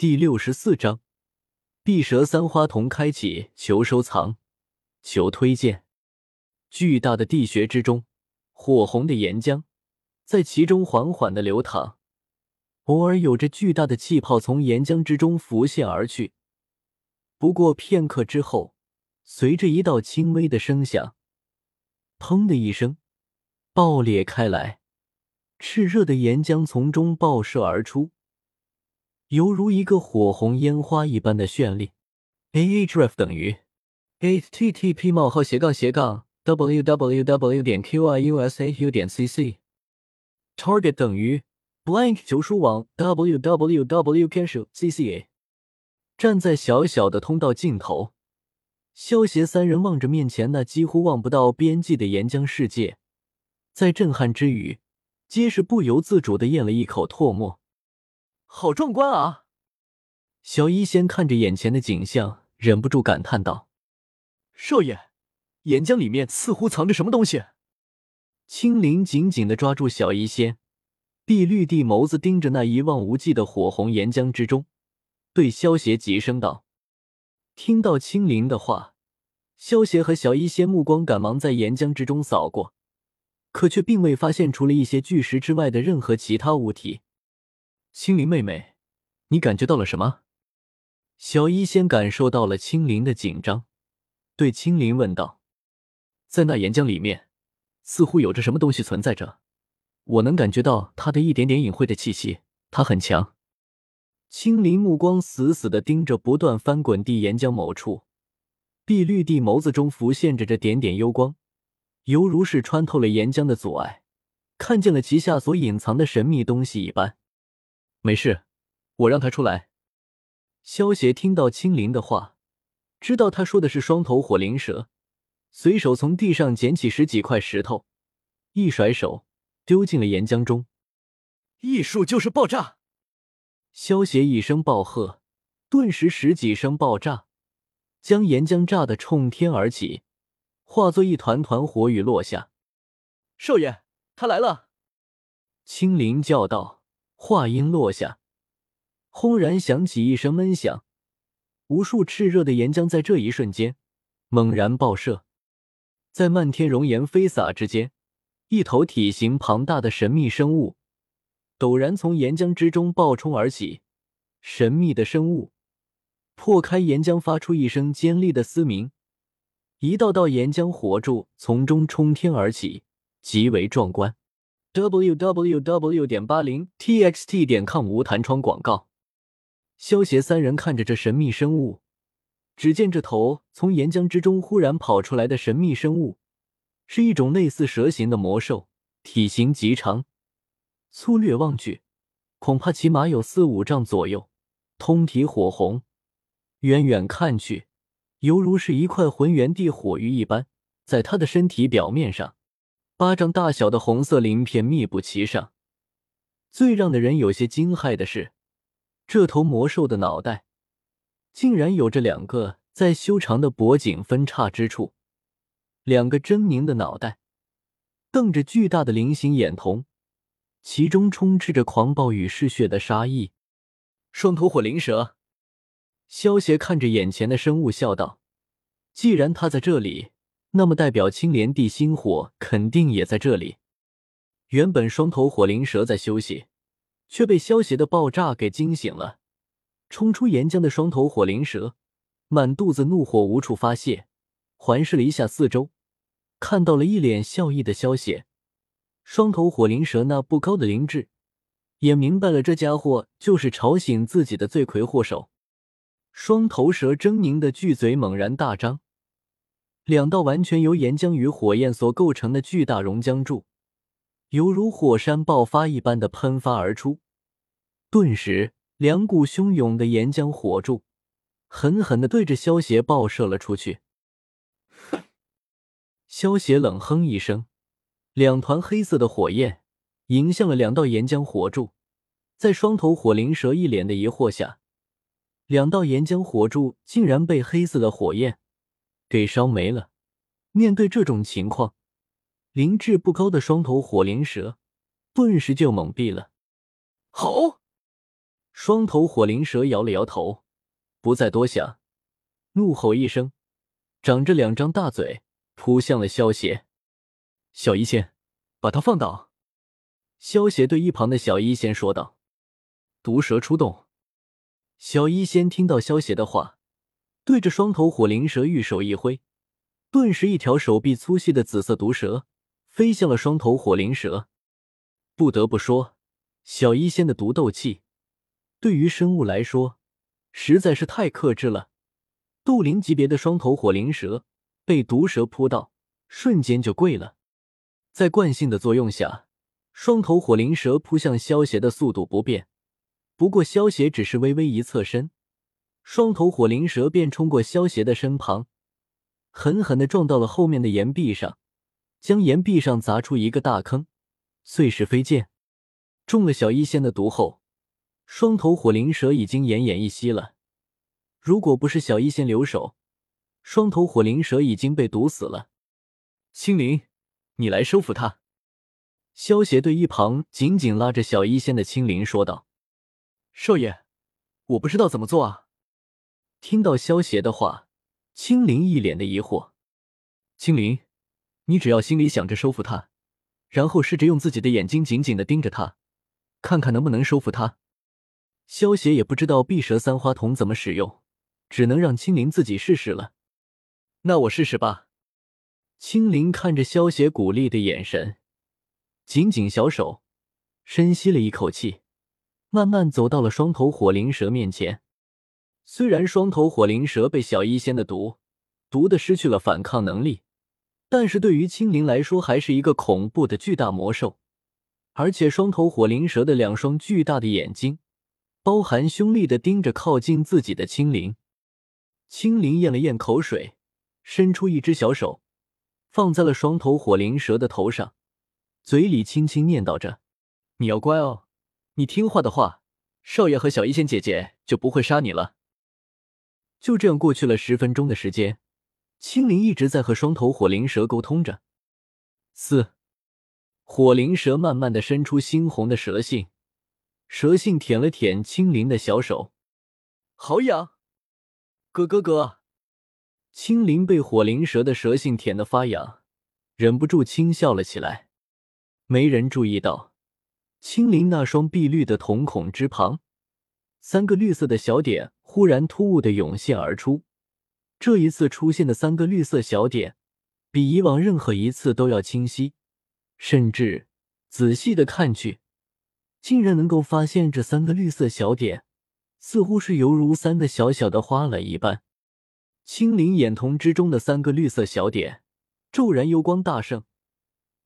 第六十四章，碧蛇三花瞳开启，求收藏，求推荐。巨大的地穴之中，火红的岩浆在其中缓缓的流淌，偶尔有着巨大的气泡从岩浆之中浮现而去。不过片刻之后，随着一道轻微的声响，砰的一声，爆裂开来，炽热的岩浆从中爆射而出。犹如一个火红烟花一般的绚丽。ahref 等于 http: 冒号斜杠斜杠 www 点 qiusau 点 cc。target 等于 blank 求书网 www 偏手 cca。站在小小的通道尽头，萧协三人望着面前那几乎望不到边际的岩浆世界，在震撼之余，皆是不由自主的咽了一口唾沫。好壮观啊！小医仙看着眼前的景象，忍不住感叹道：“少爷，岩浆里面似乎藏着什么东西。”青灵紧紧的抓住小医仙，碧绿地眸子盯着那一望无际的火红岩浆之中，对萧邪急声道：“听到青灵的话，萧邪和小医仙目光赶忙在岩浆之中扫过，可却并未发现除了一些巨石之外的任何其他物体。”青灵妹妹，你感觉到了什么？小医仙感受到了青灵的紧张，对青灵问道：“在那岩浆里面，似乎有着什么东西存在着，我能感觉到它的一点点隐晦的气息，它很强。”青灵目光死死的盯着不断翻滚地岩浆某处，碧绿地眸子中浮现着这点点幽光，犹如是穿透了岩浆的阻碍，看见了其下所隐藏的神秘东西一般。没事，我让他出来。萧邪听到青灵的话，知道他说的是双头火灵蛇，随手从地上捡起十几块石头，一甩手丢进了岩浆中。艺术就是爆炸！萧邪一声暴喝，顿时十几声爆炸，将岩浆炸得冲天而起，化作一团团火雨落下。少爷，他来了！青灵叫道。话音落下，轰然响起一声闷响，无数炽热的岩浆在这一瞬间猛然爆射，在漫天熔岩飞洒之间，一头体型庞大的神秘生物陡然从岩浆之中爆冲而起。神秘的生物破开岩浆，发出一声尖利的嘶鸣，一道道岩浆火柱从中冲天而起，极为壮观。W w w 点八零 t x t 点 com 无弹窗广告。萧协三人看着这神秘生物，只见这头从岩浆之中忽然跑出来的神秘生物，是一种类似蛇形的魔兽，体型极长，粗略望去，恐怕起码有四五丈左右，通体火红，远远看去，犹如是一块浑圆地火玉一般，在它的身体表面上。巴掌大小的红色鳞片密布其上，最让的人有些惊骇的是，这头魔兽的脑袋竟然有着两个在修长的脖颈分叉之处，两个狰狞的脑袋，瞪着巨大的菱形眼瞳，其中充斥着狂暴与嗜血的杀意。双头火灵蛇，萧邪看着眼前的生物笑道：“既然它在这里。”那么，代表青莲地心火肯定也在这里。原本双头火灵蛇在休息，却被萧邪的爆炸给惊醒了。冲出岩浆的双头火灵蛇，满肚子怒火无处发泄，环视了一下四周，看到了一脸笑意的萧邪。双头火灵蛇那不高的灵智，也明白了这家伙就是吵醒自己的罪魁祸首。双头蛇狰狞的巨嘴猛然大张。两道完全由岩浆与火焰所构成的巨大熔浆柱，犹如火山爆发一般的喷发而出。顿时，两股汹涌的岩浆火柱狠狠的对着萧邪爆射了出去。萧邪冷哼一声，两团黑色的火焰迎向了两道岩浆火柱。在双头火灵蛇一脸的疑惑下，两道岩浆火柱竟然被黑色的火焰。给烧没了。面对这种情况，灵智不高的双头火灵蛇顿时就懵逼了。好！双头火灵蛇摇了摇头，不再多想，怒吼一声，长着两张大嘴扑向了萧邪。小医仙，把他放倒！萧邪对一旁的小医仙说道。毒蛇出动。小医仙听到萧邪的话，对着双头火灵蛇玉手一挥，顿时一条手臂粗细的紫色毒蛇飞向了双头火灵蛇。不得不说，小医仙的毒斗气。对于生物来说，实在是太克制了。斗灵级别的双头火灵蛇被毒蛇扑到，瞬间就跪了。在惯性的作用下，双头火灵蛇扑向萧邪的速度不变。不过萧邪只是微微一侧身，双头火灵蛇便冲过萧邪的身旁，狠狠的撞到了后面的岩壁上，将岩壁上砸出一个大坑，碎石飞溅。中了小医仙的毒后。双头火灵蛇已经奄奄一息了，如果不是小医仙留手，双头火灵蛇已经被毒死了。青灵，你来收服他。萧邪对一旁紧紧拉着小医仙的青灵说道：“少爷，我不知道怎么做啊。”听到萧邪的话，青灵一脸的疑惑。青灵，你只要心里想着收服他，然后试着用自己的眼睛紧紧的盯着他，看看能不能收服他。萧邪也不知道碧蛇三花瞳怎么使用，只能让青灵自己试试了。那我试试吧。青灵看着萧邪鼓励的眼神，紧紧小手，深吸了一口气，慢慢走到了双头火灵蛇面前。虽然双头火灵蛇被小医仙的毒毒的失去了反抗能力，但是对于青灵来说，还是一个恐怖的巨大魔兽。而且双头火灵蛇的两双巨大的眼睛。包含凶厉的盯着靠近自己的青灵，青灵咽了咽口水，伸出一只小手，放在了双头火灵蛇的头上，嘴里轻轻念叨着：“你要乖哦，你听话的话，少爷和小医仙姐姐就不会杀你了。”就这样过去了十分钟的时间，青灵一直在和双头火灵蛇沟通着。四，火灵蛇慢慢的伸出猩红的蛇信。蛇信舔了舔青灵的小手，好痒，咯咯咯！青灵被火灵蛇的蛇信舔得发痒，忍不住轻笑了起来。没人注意到，青灵那双碧绿的瞳孔之旁，三个绿色的小点忽然突兀的涌现而出。这一次出现的三个绿色小点，比以往任何一次都要清晰，甚至仔细的看去。竟然能够发现这三个绿色小点，似乎是犹如三个小小的花蕾一般。青灵眼瞳之中的三个绿色小点骤然幽光大盛，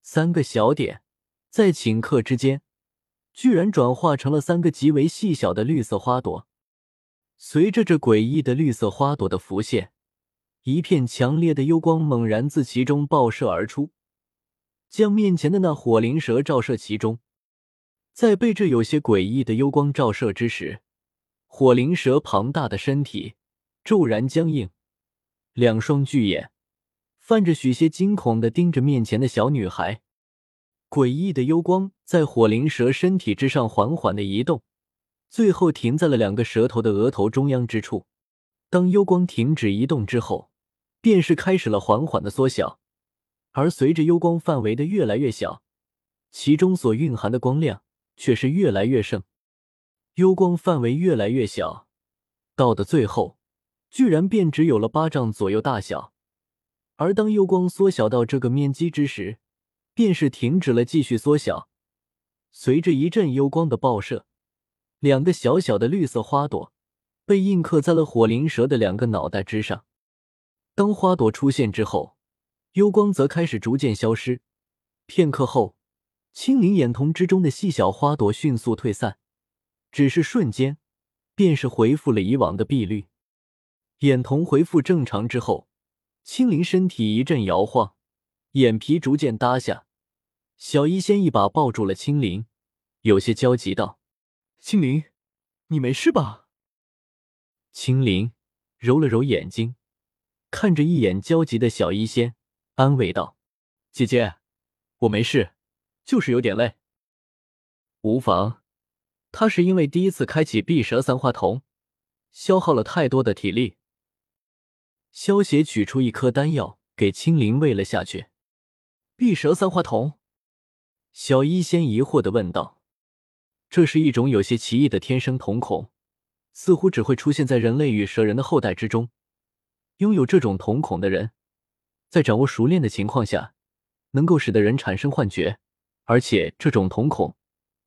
三个小点在顷刻之间，居然转化成了三个极为细小的绿色花朵。随着这诡异的绿色花朵的浮现，一片强烈的幽光猛然自其中爆射而出，将面前的那火灵蛇照射其中。在被这有些诡异的幽光照射之时，火灵蛇庞大的身体骤然僵硬，两双巨眼泛着许些惊恐的盯着面前的小女孩。诡异的幽光在火灵蛇身体之上缓缓的移动，最后停在了两个蛇头的额头中央之处。当幽光停止移动之后，便是开始了缓缓的缩小，而随着幽光范围的越来越小，其中所蕴含的光亮。却是越来越盛，幽光范围越来越小，到的最后，居然便只有了巴掌左右大小。而当幽光缩小到这个面积之时，便是停止了继续缩小。随着一阵幽光的爆射，两个小小的绿色花朵被印刻在了火灵蛇的两个脑袋之上。当花朵出现之后，幽光则开始逐渐消失。片刻后。青灵眼瞳之中的细小花朵迅速退散，只是瞬间，便是恢复了以往的碧绿。眼瞳恢复正常之后，青灵身体一阵摇晃，眼皮逐渐耷下。小医仙一把抱住了青灵，有些焦急道：“青灵，你没事吧？”青灵揉了揉眼睛，看着一眼焦急的小医仙，安慰道：“姐姐，我没事。”就是有点累，无妨。他是因为第一次开启碧蛇三花瞳，消耗了太多的体力。萧协取出一颗丹药，给青灵喂了下去。碧蛇三花瞳，小医仙疑惑的问道：“这是一种有些奇异的天生瞳孔，似乎只会出现在人类与蛇人的后代之中。拥有这种瞳孔的人，在掌握熟练的情况下，能够使得人产生幻觉，而且这种瞳孔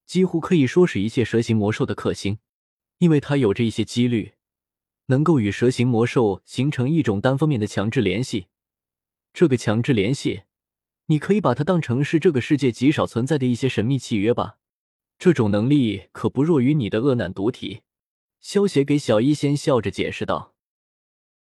几乎可以说是一切蛇形魔兽的克星，因为它有着一些几率。”能够与蛇形魔兽形成一种单方面的强制联系，这个强制联系，你可以把它当成是这个世界极少存在的一些神秘契约吧。这种能力可不弱于你的恶难毒体。萧邪给小医仙笑着解释道。